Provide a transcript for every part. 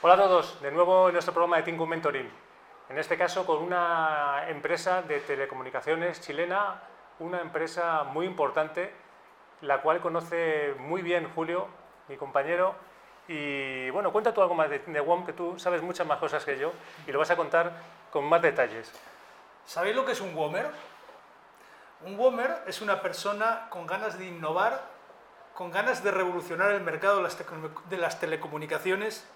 Hola a todos, de nuevo en nuestro programa de Think Mentoring. En este caso con una empresa de telecomunicaciones chilena, una empresa muy importante, la cual conoce muy bien Julio, mi compañero. Y bueno, cuenta tú algo más de, WOM, que tú sabes muchas más cosas que yo y lo vas a contar con más detalles. ¿Sabéis lo que es un WOMer? Un WOMer es una persona con ganas de innovar, con ganas de revolucionar el mercado de las telecomunicaciones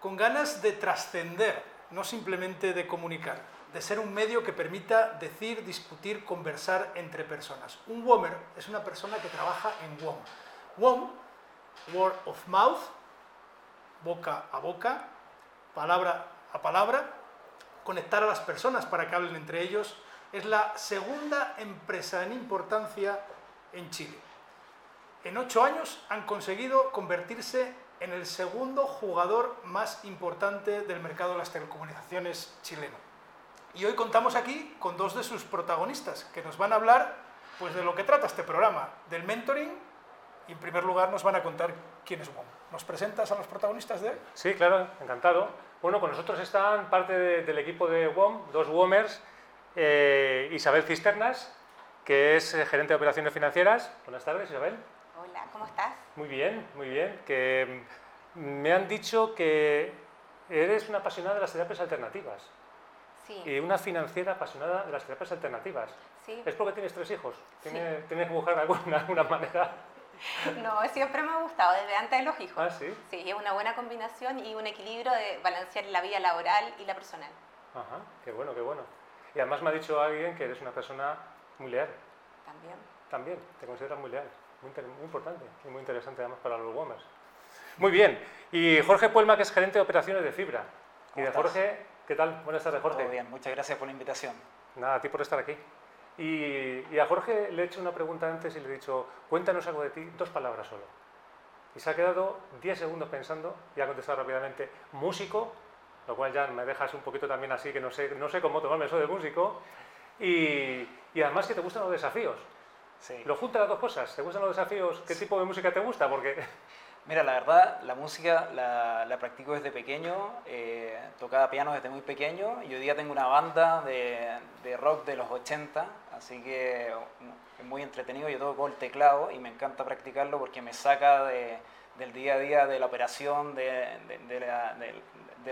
con ganas de trascender, no simplemente de comunicar, de ser un medio que permita decir, discutir, conversar entre personas. Un WOMer es una persona que trabaja en WOM. WOM, word of mouth, boca a boca, palabra a palabra, conectar a las personas para que hablen entre ellos, es la segunda empresa en importancia en Chile. En ocho años han conseguido convertirse en el segundo jugador más importante del mercado de las telecomunicaciones chileno. Y hoy contamos aquí con dos de sus protagonistas, que nos van a hablar pues, de lo que trata este programa, del mentoring, y en primer lugar nos van a contar quién es WOM. ¿Nos presentas a los protagonistas de hoy? Sí, claro, encantado. Bueno, con nosotros están parte del equipo de WOM, dos WOMers, eh, Isabel Cisternas, que es eh, gerente de operaciones financieras. Buenas tardes, Isabel. Hola, ¿cómo estás? Muy bien, muy bien. Que mm, me han dicho que eres una apasionada de las terapias alternativas. Sí. Y una financiera apasionada de las terapias alternativas. Sí. ¿Es porque tienes tres hijos? ¿Tienes, ¿tienes que buscar alguna, alguna manera? No, siempre me ha gustado, desde antes de los hijos. Ah, sí. Sí, es una buena combinación y un equilibrio de balancear la vida laboral y la personal. Ajá, qué bueno, qué bueno. Y además me ha dicho alguien que eres una persona muy leal. También. También, te consideras muy leal. Muy, muy importante y muy interesante además para los WOMers. Muy bien. Y Jorge Puelma, que es gerente de operaciones de Fibra. Y ¿Cómo de estás? Jorge, ¿qué tal? Buenas tardes, Jorge. Todo bien, muchas gracias por la invitación. Nada, a ti por estar aquí. Y, y a Jorge le he hecho una pregunta antes y le he dicho, cuéntanos algo de ti, dos palabras solo. Y se ha quedado 10 segundos pensando y ha contestado rápidamente, músico, lo cual ya me dejas un poquito también así, que no sé, no sé cómo tomarme eso de músico. Y, y además que te gustan los desafíos. Sí. Lo junta las dos cosas. ¿Te gustan los desafíos? ¿Qué tipo de música te gusta? Porque Mira, la verdad, la música la, la practico desde pequeño, eh, tocaba piano desde muy pequeño y hoy día tengo una banda de, de rock de los 80, así que es muy entretenido. Yo toco el teclado y me encanta practicarlo porque me saca de- del día a día de la operación, de, de- la-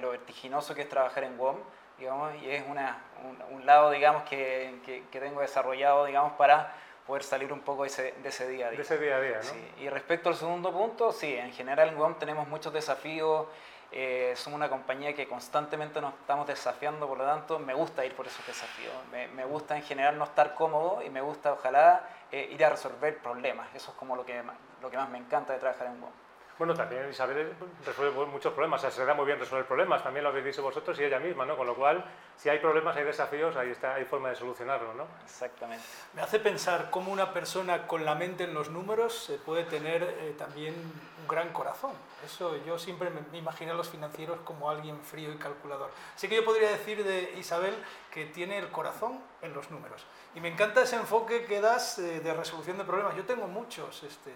lo vertiginoso que es trabajar en WOM, digamos, y es una, un, un lado, digamos, que, que- que tengo desarrollado, digamos, para poder salir un poco de ese, de ese día a día. de ese día a día, ¿no? Sí, y respecto al segundo punto, sí, en general en WOM tenemos muchos desafíos, eh, somos una compañía que constantemente nos estamos desafiando, por lo tanto me gusta ir por esos desafíos, me, me gusta en general no estar cómodo y me gusta ojalá eh, ir a resolver problemas, eso es como lo que, lo que más me encanta de trabajar en WOM. Bueno, también Isabel resuelve muchos problemas, o sea, se da muy bien resolver problemas, también lo habéis dicho vosotros y ella misma, ¿no? Con lo cual, si hay problemas, hay desafíos, ahí está, hay forma de solucionarlo, ¿no? Exactamente. Me hace pensar cómo una persona con la mente en los números eh, puede tener eh, también un gran corazón. Eso yo siempre me, imaginé a los financieros como alguien frío y calculador. Así que yo podría decir de Isabel que tiene el corazón en los números. Y me encanta ese enfoque que das eh, de resolución de problemas. Yo tengo muchos, este,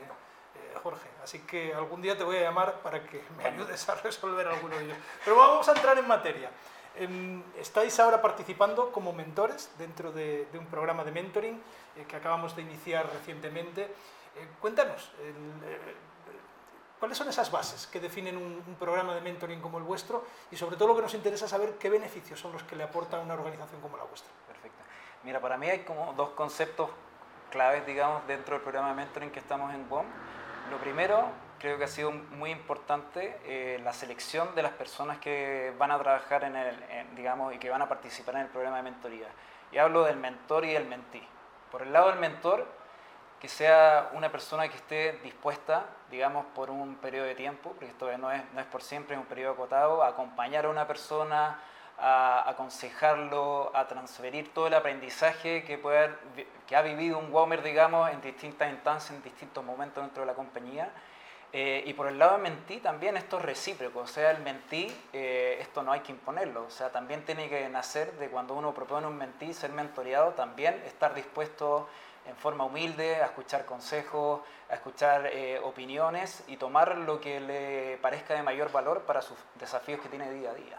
Jorge, así que algún día te voy a llamar para que me ayudes a resolver alguno de ellos. Pero vamos a entrar en materia. Em, estáis ahora participando como mentores dentro de, de un programa de mentoring eh, que acabamos de iniciar recientemente. Eh, cuéntanos, eh, ¿cuáles son esas bases que definen un, un programa de mentoring como el vuestro? Y sobre todo lo que nos interesa es saber qué beneficios son los que le aporta una organización como la vuestra. Perfecto. Mira, para mí hay como dos conceptos claves, digamos, dentro del programa de mentoring que estamos en WOM. Lo primero, creo que ha sido muy importante eh, la selección de las personas que van a trabajar en el, digamos, y que van a participar en el programa de mentoría. Y hablo del mentor y del mentí. Por el lado del mentor, que sea una persona que esté dispuesta, digamos, por un periodo de tiempo, porque esto no es, no es por siempre, es un periodo acotado, acompañar a una persona, a aconsejarlo, a transferir todo el aprendizaje que, puede que ha vivido un WOMER, digamos, en distintas instancias, en distintos momentos dentro de la compañía. Eh, y por el lado de mentí también esto es recíproco, o sea, el mentí, eh, esto no hay que imponerlo, o sea, también tiene que nacer de cuando uno propone un mentí, ser mentoreado, también estar dispuesto en forma humilde a escuchar consejos, a escuchar eh, opiniones y tomar lo que le parezca de mayor valor para sus desafíos que tiene día a día.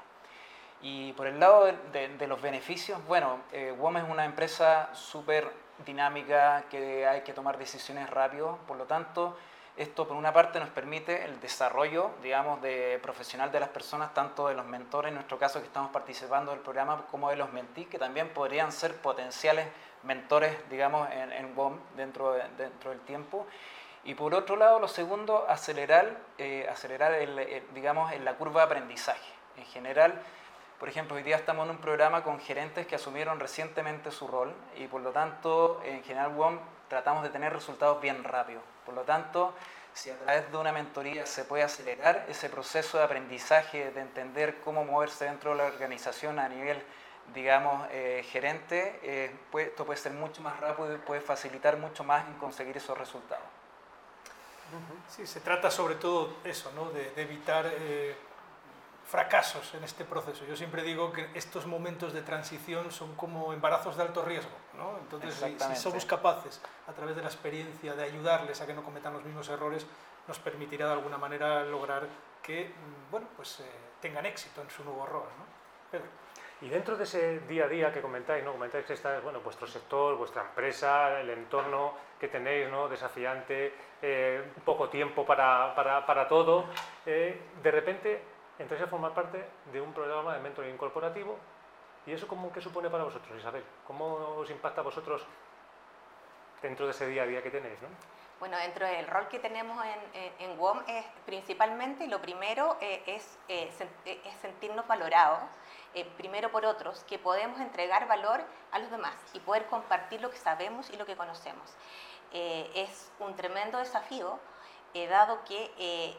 Y por el lado de, los beneficios, bueno, WOM es una empresa súper dinámica, que hay que tomar decisiones rápido, por lo tanto, esto, por una parte, nos permite el desarrollo, digamos, de profesional de las personas, tanto de los mentores, en nuestro caso que estamos participando del programa, como de los mentís, que también podrían ser potenciales mentores, digamos, en, en WOM dentro, dentro del tiempo. Y por otro lado, lo segundo, acelerar, eh, acelerar el, digamos, en la curva de aprendizaje. En general, por ejemplo, hoy día estamos en un programa con gerentes que asumieron recientemente su rol y por lo tanto, en general, WOM tratamos de tener resultados bien rápidos. Por lo tanto, si a través de una mentoría se puede acelerar ese proceso de aprendizaje, de entender cómo moverse dentro de la organización a nivel, digamos, eh, gerente, eh, esto puede ser mucho más rápido y puede facilitar mucho más en conseguir esos resultados. Sí, se trata sobre todo eso, ¿no? de, evitar eh, fracasos en este proceso. Yo siempre digo que estos momentos de transición son como embarazos de alto riesgo. ¿no? Entonces, si, somos capaces, a través de la experiencia, de ayudarles a que no cometan los mismos errores, nos permitirá de alguna manera lograr que mm, bueno, pues, eh, tengan éxito en su nuevo rol. ¿no? Pedro. Y dentro de ese día a día que comentáis, ¿no? comentáis que está bueno, vuestro sector, vuestra empresa, el entorno que tenéis, ¿no? desafiante, eh, poco tiempo para, para, para todo, eh, de repente entráis a formar parte de un programa de mentoring corporativo. ¿Y eso cómo, qué supone para vosotros, Isabel? ¿Cómo os impacta a vosotros dentro de ese día a día que tenéis? ¿no? Bueno, dentro del rol que tenemos en, en, WOM es principalmente, lo primero eh, eh, eh, es, sentirnos valorados, primero por otros, que podemos entregar valor a los demás y poder compartir lo que sabemos y lo que conocemos. es un tremendo desafío, dado que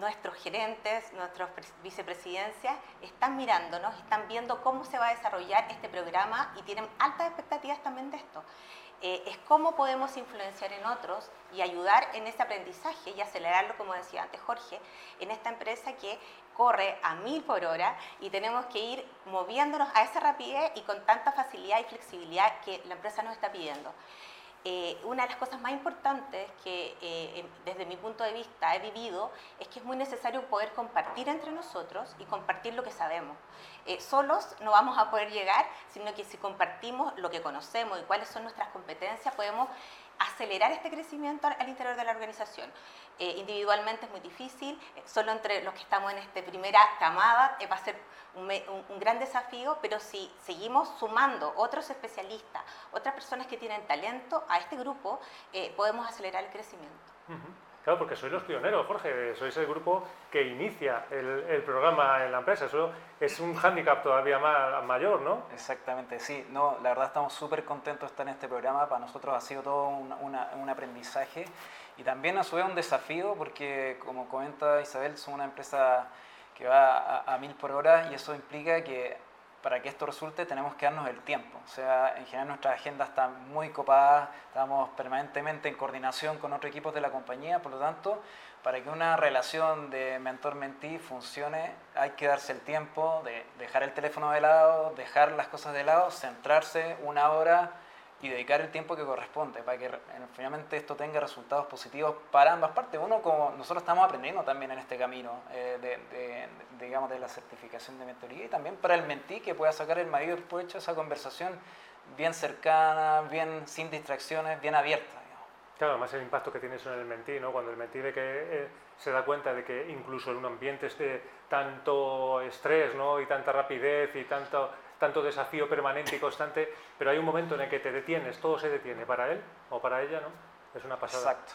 nuestros gerentes, nuestras vicepresidencias están mirándonos, están viendo cómo se va a desarrollar este programa y tienen altas expectativas también de esto. Eh, es cómo podemos influenciar en otros y ayudar en ese aprendizaje y acelerarlo, como decía antes Jorge, en esta empresa que corre a mil por hora y tenemos que ir moviéndonos a esa rapidez y con tanta facilidad y flexibilidad que la empresa nos está pidiendo. Eh, una de las cosas más importantes que eh, desde mi punto de vista he vivido es que es muy necesario poder compartir entre nosotros y compartir lo que sabemos. Eh, solos no vamos a poder llegar, sino que si compartimos lo que conocemos y cuáles son nuestras competencias, podemos acelerar este crecimiento al interior de la organización. Eh, individualmente es muy difícil, eh, solo entre los que estamos en esta primera camada va a ser un, gran desafío, pero si seguimos sumando otros especialistas, otras personas que tienen talento a este grupo, podemos acelerar el crecimiento. Claro, porque sois los pioneros, Jorge, sois el grupo que inicia el, programa en la empresa. Eso es un hándicap todavía más, mayor, ¿no? Exactamente, sí. No, la verdad estamos súper contentos de estar en este programa. Para nosotros ha sido todo un, aprendizaje y también a su vez un desafío porque, como comenta Isabel, somos una empresa que va a mil por hora y eso implica que para que esto resulte tenemos que darnos el tiempo. O sea, en general nuestra agenda está muy copada, estamos permanentemente en coordinación con otros equipos de la compañía, por lo tanto, para que una relación de mentor-mentí funcione, hay que darse el tiempo de dejar el teléfono de lado, dejar las cosas de lado, centrarse una hora y dedicar el tiempo que corresponde para que finalmente esto tenga resultados positivos para ambas partes. Uno, como nosotros estamos aprendiendo también en este camino eh, de, digamos, de la certificación de mentoría y también para el mentí que pueda sacar el mayor provecho de esa conversación bien cercana, bien sin distracciones, bien abierta. Claro, además el impacto que tiene eso en el mentí, ¿no? cuando el mentí ve que eh, se da cuenta de que incluso en un ambiente de tanto estrés ¿no? y tanta rapidez y tanto tanto desafío permanente y constante, pero hay un momento en el que te detienes, todo se detiene para él o para ella, ¿no? Es una pasada. Exacto.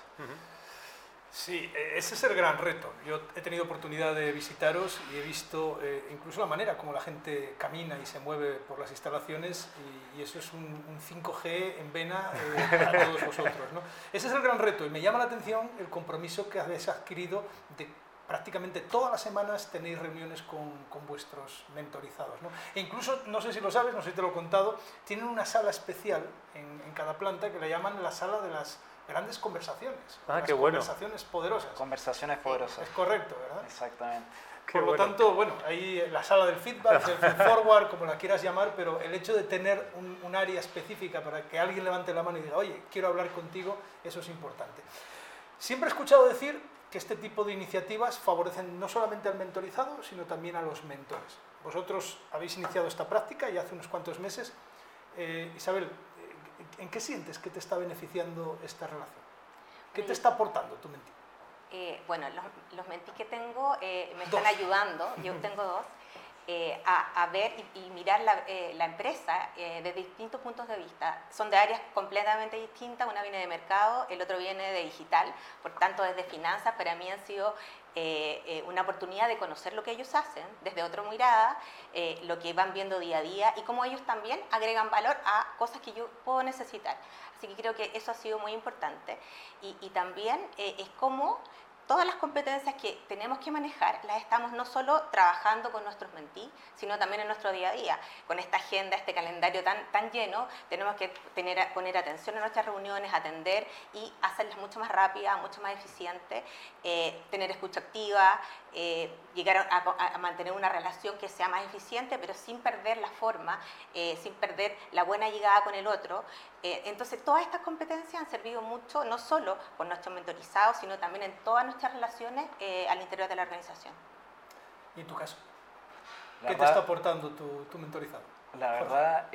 Sí, e, ese es el gran reto. Yo he tenido oportunidad de visitaros y he visto eh, incluso la manera como la gente camina y se mueve por las instalaciones y, eso es un, 5G en vena eh, para todos vosotros. ¿no? Ese es el gran reto y me llama la atención el compromiso que habéis adquirido de prácticamente todas las semanas tenéis reuniones con, con vuestros mentorizados. ¿no? E incluso, no sé si lo sabes, no sé si te lo he contado, tienen una sala especial en, en cada planta que le llaman la sala de las grandes conversaciones. Ah, las qué bueno. Conversaciones poderosas. Conversaciones poderosas. Es correcto, ¿verdad? Exactamente. Qué Por lo bueno. tanto, bueno, ahí la sala del feedback, del feed forward, como la quieras llamar, pero el hecho de tener un, un área específica para que alguien levante la mano y diga, oye, quiero hablar contigo, eso es importante. Siempre he escuchado decir que este tipo de iniciativas favorecen no solamente al mentorizado, sino también a los mentores. Vosotros habéis iniciado esta práctica ya hace unos cuantos meses. Eh, Isabel, eh, ¿en qué sientes que te está beneficiando esta relación? ¿Qué te está aportando tu mentor? Eh, bueno, los, los mentis que tengo eh, me Dos. están ayudando, yo tengo dos, eh, a, a ver y, y mirar la, eh, la empresa eh, desde distintos puntos de vista. Son de áreas completamente distintas, una viene de mercado, el otro viene de digital, por tanto desde finanzas para mí han sido eh, eh, una oportunidad de conocer lo que ellos hacen desde otra mirada, eh, lo que van viendo día a día y cómo ellos también agregan valor a cosas que yo puedo necesitar. Así que creo que eso ha sido muy importante. Y, y también es como todas las competencias que tenemos que manejar las estamos no solo trabajando con nuestros mentí, sino también en nuestro día a día. Con esta agenda, este calendario tan, lleno, tenemos que poner atención a nuestras reuniones, atender y hacerlas mucho más rápidas, mucho más eficientes, eh, tener escucha activa, eh, llegar a, a- a mantener una relación que sea más eficiente, pero sin perder la forma, eh, sin perder la buena llegada con el otro. Eh, entonces, todas estas competencias han servido mucho, no solo con nuestros mentorizados, sino también en todas nuestras relaciones eh, al interior de la organización. Y en tu caso, La ¿qué te está aportando tu, tu mentorizado? La verdad,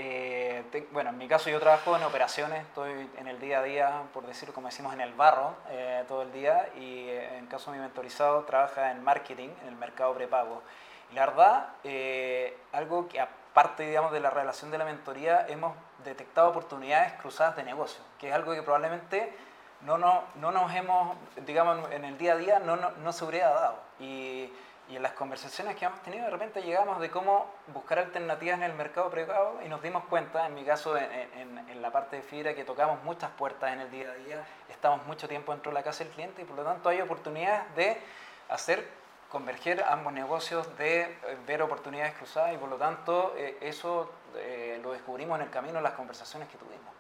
te- bueno, en mi caso yo trabajo en operaciones, estoy en el día a día, por decirlo como decimos, en el barro eh, todo el día y eh, en caso de mi mentorizado trabaja en marketing, en el mercado prepago. Y la verdad, eh, algo que aparte, digamos, de la relación de la mentoría, hemos detectado oportunidades cruzadas de negocio, que es algo que probablemente no, no, no nos hemos, digamos, en el día a día no, no, no se hubiera dado. Y, y en las conversaciones que hemos tenido, de repente llegamos de cómo buscar alternativas en el mercado prepago y nos dimos cuenta, en mi caso, en, en- en la parte de fibra, que tocamos muchas puertas en el día a día, estamos mucho tiempo dentro de la casa del cliente y por lo tanto hay oportunidades de hacer converger ambos negocios, de eh, ver oportunidades cruzadas y por lo tanto eh, eso eh, lo descubrimos en el camino en las conversaciones que tuvimos.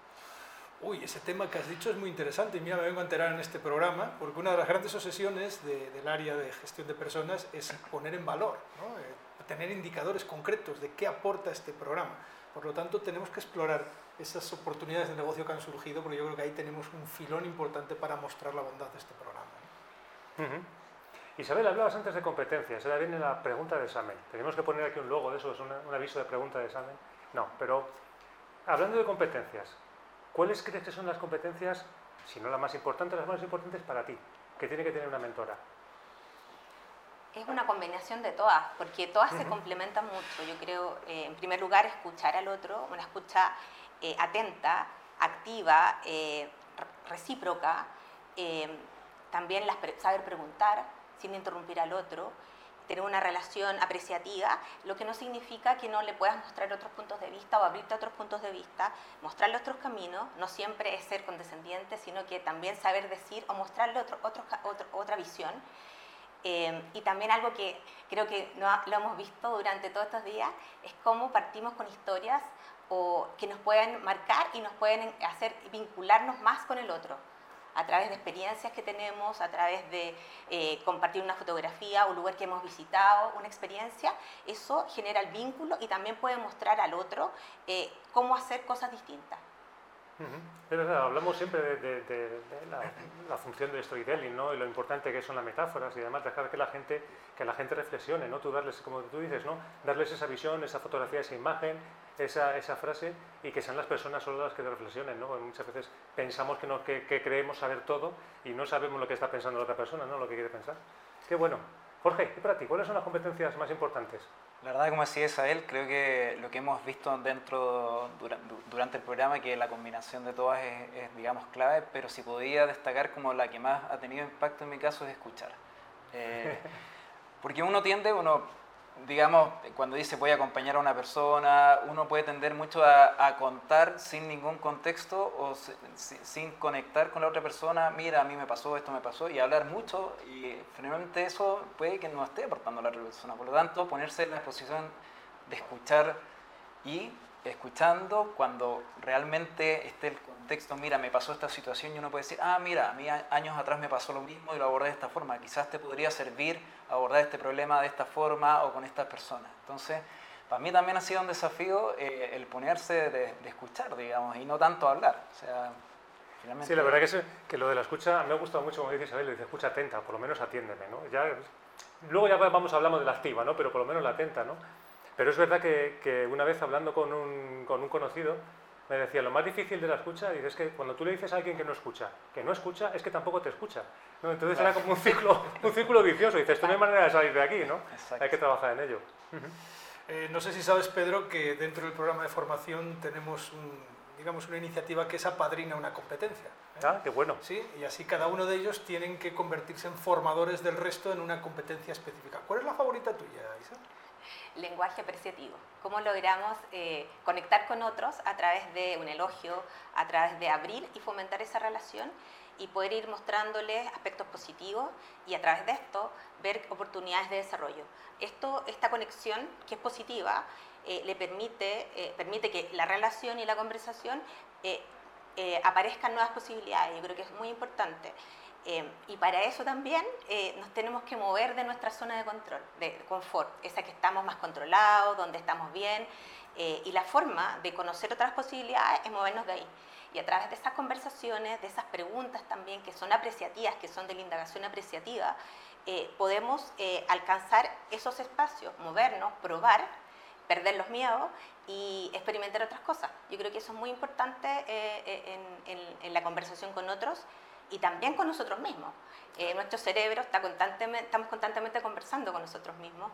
Uy, ese tema que has dicho es muy interesante y mira, me vengo a enterar en este programa porque una de las grandes obsesiones de- del área de gestión de personas es poner en valor, ¿no? Eh, tener indicadores concretos de qué aporta este programa. Por lo tanto, tenemos que explorar esas oportunidades de negocio que han surgido porque yo creo que ahí tenemos un filón importante para mostrar la bondad de este programa. ¿no? Ujú. Isabel, hablabas antes de competencias, ahora viene la pregunta de examen. Tenemos que poner aquí un logo de eso, es una- un aviso de pregunta de examen. No, pero hablando de competencias, ¿cuáles crees que son las competencias, si no las más importantes, las más importantes para ti, que tiene que tener una mentora? Es una combinación de todas, porque todas se complementan mucho. Yo creo, eh, en primer lugar, escuchar al otro, una escucha eh, atenta, activa, eh, re- recíproca, también las pre- saber preguntar sin interrumpir al otro, tener una relación apreciativa, lo que no significa que no le puedas mostrar otros puntos de vista o abrirte a otros puntos de vista, mostrarle otros caminos, no siempre es ser condescendiente, sino que también saber decir o mostrarle otro, otro otro- otra visión. Eh, y también algo que creo que no ha- lo hemos visto durante todos estos días es cómo partimos con historias o que nos pueden marcar y nos pueden hacer vincularnos más con el otro a través de experiencias que tenemos, a través de eh, compartir una fotografía, un lugar que hemos visitado, una experiencia, eso genera el vínculo y también puede mostrar al otro eh, cómo hacer cosas distintas. Es verdad, hablamos siempre de, de- de- de la, la función del storytelling, ¿no? Y lo importante que son las metáforas y además dejar que la gente, que la gente reflexione, ¿no? Tú darles, como tú dices, ¿no? Darles esa visión, esa fotografía, esa imagen, esa, esa frase y que sean las personas solo las que reflexionen, ¿no? Porque muchas veces pensamos que, no, que, que creemos saber todo y no sabemos lo que está pensando la otra persona, ¿no? Lo que quiere pensar. Qué bueno. Jorge, ¿y para ti? ¿Cuáles son las competencias más importantes? La verdad, como decía Isabel, creo que lo que hemos visto dentro dura- du- durante el programa, que la combinación de todas es, es, digamos, clave, pero si podía destacar como la que más ha tenido impacto en mi caso es escuchar. Eh, porque uno tiende, uno digamos, cuando dice voy a acompañar a una persona, uno puede tender mucho a, contar sin ningún contexto o sin conectar con la otra persona, mira, a mí me pasó, esto me pasó, y hablar mucho, y finalmente eso puede que no esté aportando a la otra persona. Por lo tanto, ponerse en la posición de escuchar y escuchando cuando realmente esté el contexto, mira, me pasó esta situación y uno puede decir, ah, mira, a mí años atrás me pasó lo mismo y lo abordé de esta forma, quizás te podría servir abordar este problema de esta forma o con estas personas. Entonces, para mí también ha sido un desafío eh, el ponerse de, escuchar, digamos, y no tanto hablar. O sea, finalmente... Sí, la verdad que, que lo de la escucha me ha gustado mucho, como dice Isabel, dice escucha atenta, por lo menos atiéndeme, ¿no? Ya, luego ya vamos hablamos de la activa, ¿no? Pero por lo menos la atenta, ¿no? Pero es verdad que, una vez hablando con un, conocido, me decía, lo más difícil de la escucha, es que cuando tú le dices a alguien que no escucha, que no escucha, es que tampoco te escucha. Entonces era como un ciclo, un ciclo vicioso. Dices, esto no hay manera de salir de aquí, ¿no? Hay que trabajar en ello. Eh, no sé si sabes, Pedro, que dentro del programa de formación tenemos digamos, una iniciativa que es apadrina una competencia. ¿eh? Ah, qué bueno. Sí, y así cada uno de ellos tienen que convertirse en formadores del resto en una competencia específica. ¿Cuál es la favorita tuya, Isa? Lenguaje apreciativo. Cómo logramos eh, conectar con otros a través de un elogio, a través de abrir y fomentar esa relación y poder ir mostrándoles aspectos positivos y a través de esto ver oportunidades de desarrollo. Esto, esta conexión que es positiva eh, le permite, eh, permite que la relación y la conversación aparezcan nuevas posibilidades. Yo creo que es muy importante. Eh, y para eso también eh, nos tenemos que mover de nuestra zona de control, de confort, esa que estamos más controlados, donde estamos bien. Eh, y la forma de conocer otras posibilidades es movernos de ahí. Y a través de esas conversaciones, de esas preguntas también que son apreciativas, que son de la indagación apreciativa, podemos alcanzar esos espacios, movernos, probar, perder los miedos y experimentar otras cosas. Yo creo que eso es muy importante en la conversación con otros y también con nosotros mismos. Eh, nuestro cerebro está constantemente, estamos constantemente conversando con nosotros mismos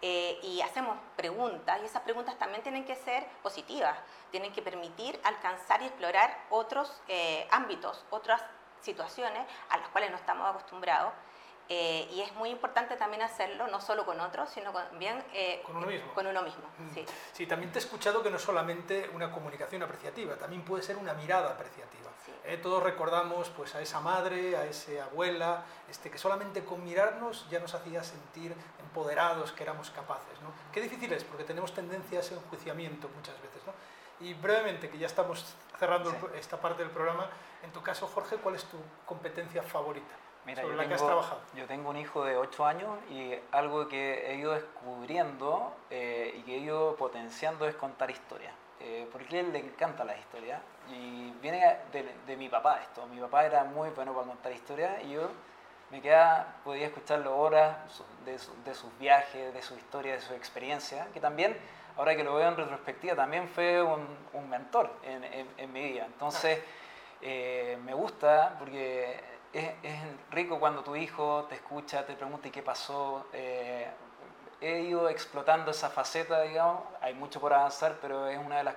eh, y hacemos preguntas y esas preguntas también tienen que ser positivas, tienen que permitir alcanzar y explorar otros eh, ámbitos, otras situaciones a las cuales no estamos acostumbrados eh, y es muy importante también hacerlo, no solo con otros, sino también eh, con uno mismo. Con uno mismo mm. sí. sí. también te he escuchado que no es solamente una comunicación apreciativa, también puede ser una mirada apreciativa. Eh, todos recordamos pues, a esa madre, a esa abuela, este, que solamente con mirarnos ya nos hacía sentir empoderados, que éramos capaces. ¿no? Qué difícil es, porque tenemos tendencia a ese enjuiciamiento muchas veces. ¿no? Y brevemente, que ya estamos cerrando esta parte del programa, en tu caso, Jorge, ¿cuál es tu competencia favorita? Mira, yo tengo, Yo tengo un hijo de 8 años y algo que he ido descubriendo eh, y que he ido potenciando es contar historias. Eh, porque a él le encanta las historias y viene de, mi papá esto. Mi papá era muy bueno para contar historias y yo me quedaba, podía escucharlo horas de, sus viajes, de su historia, de su experiencia, que también, ahora que lo veo en retrospectiva, también fue un, mentor en, mi vida. Entonces, eh, me gusta porque es, rico cuando tu hijo te escucha, te pregunta y qué pasó. Eh, he ido explotando esa faceta, digamos. Hay mucho por avanzar, pero es una de las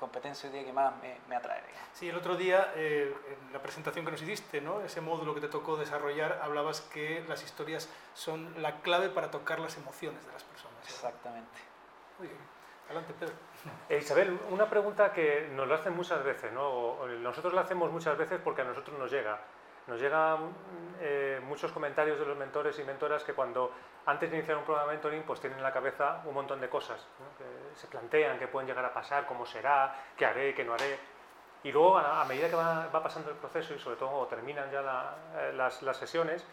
competencias hoy día que más me, atrae. Sí, el otro día, eh, en la presentación que nos hiciste, ¿no? ese módulo que te tocó desarrollar, hablabas que las historias son la clave para tocar las emociones de las personas. Exactamente. Muy bien. Adelante, Pedro. Eh, Isabel, una pregunta que nos lo hacen muchas veces, ¿no? nosotros la hacemos muchas veces porque a nosotros nos llega. Nos llegan eh, muchos comentarios de los mentores y mentoras que cuando antes de iniciar un programa de mentoring pues tienen en la cabeza un montón de cosas que se plantean, que pueden llegar a pasar, cómo será, qué haré, qué no haré. Y luego a, medida que va, pasando el proceso y sobre todo terminan ya eh, las, las, sesiones,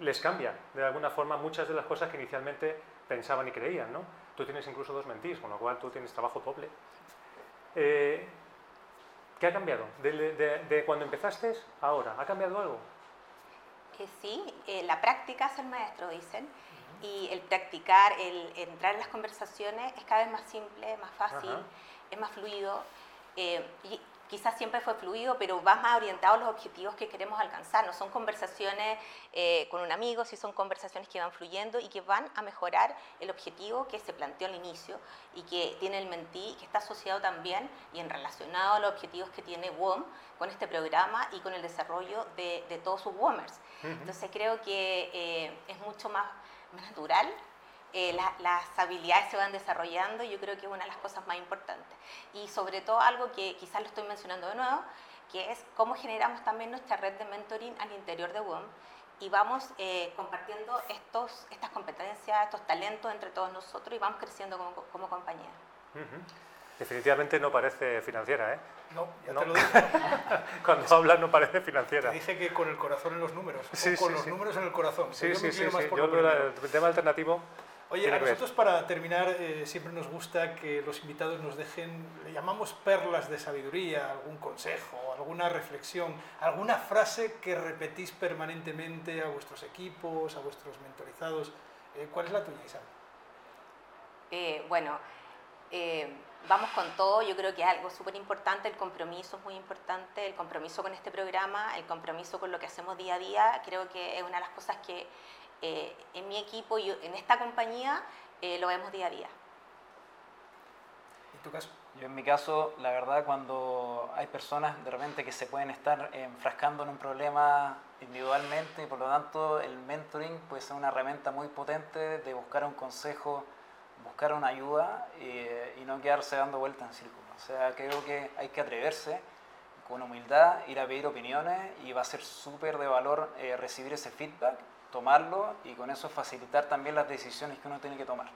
les cambia de alguna forma muchas de las cosas que inicialmente pensaban y creían. ¿no? Tú tienes incluso dos mentís, con lo cual tú tienes trabajo doble. Eh, ¿Qué ha cambiado de, cuando empezaste a ahora? ¿Ha cambiado algo? Eh, sí, eh, la práctica es el maestro, dicen, y el practicar, el entrar en las conversaciones es cada vez más simple, más fácil, es más fluido. Eh, y quizás siempre fue fluido, pero va más orientado a los objetivos que queremos alcanzar. No son conversaciones eh, con un amigo, sí son conversaciones que van fluyendo y que van a mejorar el objetivo que se planteó al inicio y que tiene el mentí, que está asociado también y en relacionado a los objetivos que tiene WOM con este programa y con el desarrollo de, todos sus WOMers. Entonces creo que eh, es mucho más, natural eh, las habilidades se van desarrollando y yo creo que es una de las cosas más importantes. Y sobre todo algo que quizás lo estoy mencionando de nuevo, que es cómo generamos también nuestra red de mentoring al interior de WOM y vamos eh, compartiendo estos, estas competencias, estos talentos entre todos nosotros y vamos creciendo como, como compañía. Definitivamente no parece financiera, ¿eh? No, ya te lo digo. Cuando hablas no parece financiera. Te dije que con el corazón en los números, o con los números en el corazón. Sí, sí, sí. Yo el tema alternativo Oye, a nosotros para terminar eh, siempre nos gusta que los invitados nos dejen, le llamamos perlas de sabiduría, algún consejo, alguna reflexión, alguna frase que repetís permanentemente a vuestros equipos, a vuestros mentorizados. Eh, ¿Cuál es la tuya, Isabel? Eh, bueno, vamos con todo, yo creo que es algo súper importante, el compromiso es muy importante, el compromiso con este programa, el compromiso con lo que hacemos día a día, creo que es una de las cosas que eh, en mi equipo y en esta compañía eh, lo vemos día a día. ¿En tu caso? Yo en mi caso, la verdad, cuando hay personas de repente que se pueden estar enfrascando en un problema individualmente y por lo tanto el mentoring puede ser una herramienta muy potente de buscar un consejo, buscar una ayuda y, no quedarse dando vueltas en círculo. O sea, creo que hay que atreverse con humildad, ir a pedir opiniones y va a ser súper de valor eh, recibir ese feedback tomarlo y con eso facilitar también las decisiones que uno tiene que tomar.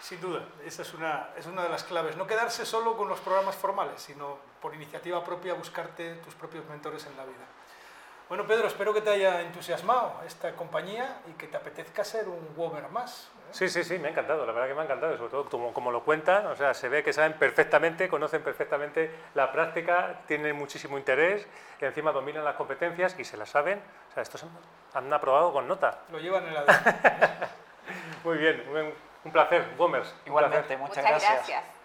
Sin duda, esa es una, es una de las claves. No quedarse solo con los programas formales, sino por iniciativa propia buscarte tus propios mentores en la vida. Bueno, Pedro, espero que te haya entusiasmado esta compañía y que te apetezca ser un Womer más. ¿eh? Sí, sí, sí, me ha encantado, la verdad que me ha encantado, sobre todo como, como, lo cuentan, o sea, se ve que saben perfectamente, conocen perfectamente la práctica, tienen muchísimo interés, y encima dominan las competencias y se las saben, o sea, estos han, aprobado con nota. Lo llevan en la Muy bien, un, placer, Womers. Igualmente, muchas, gracias.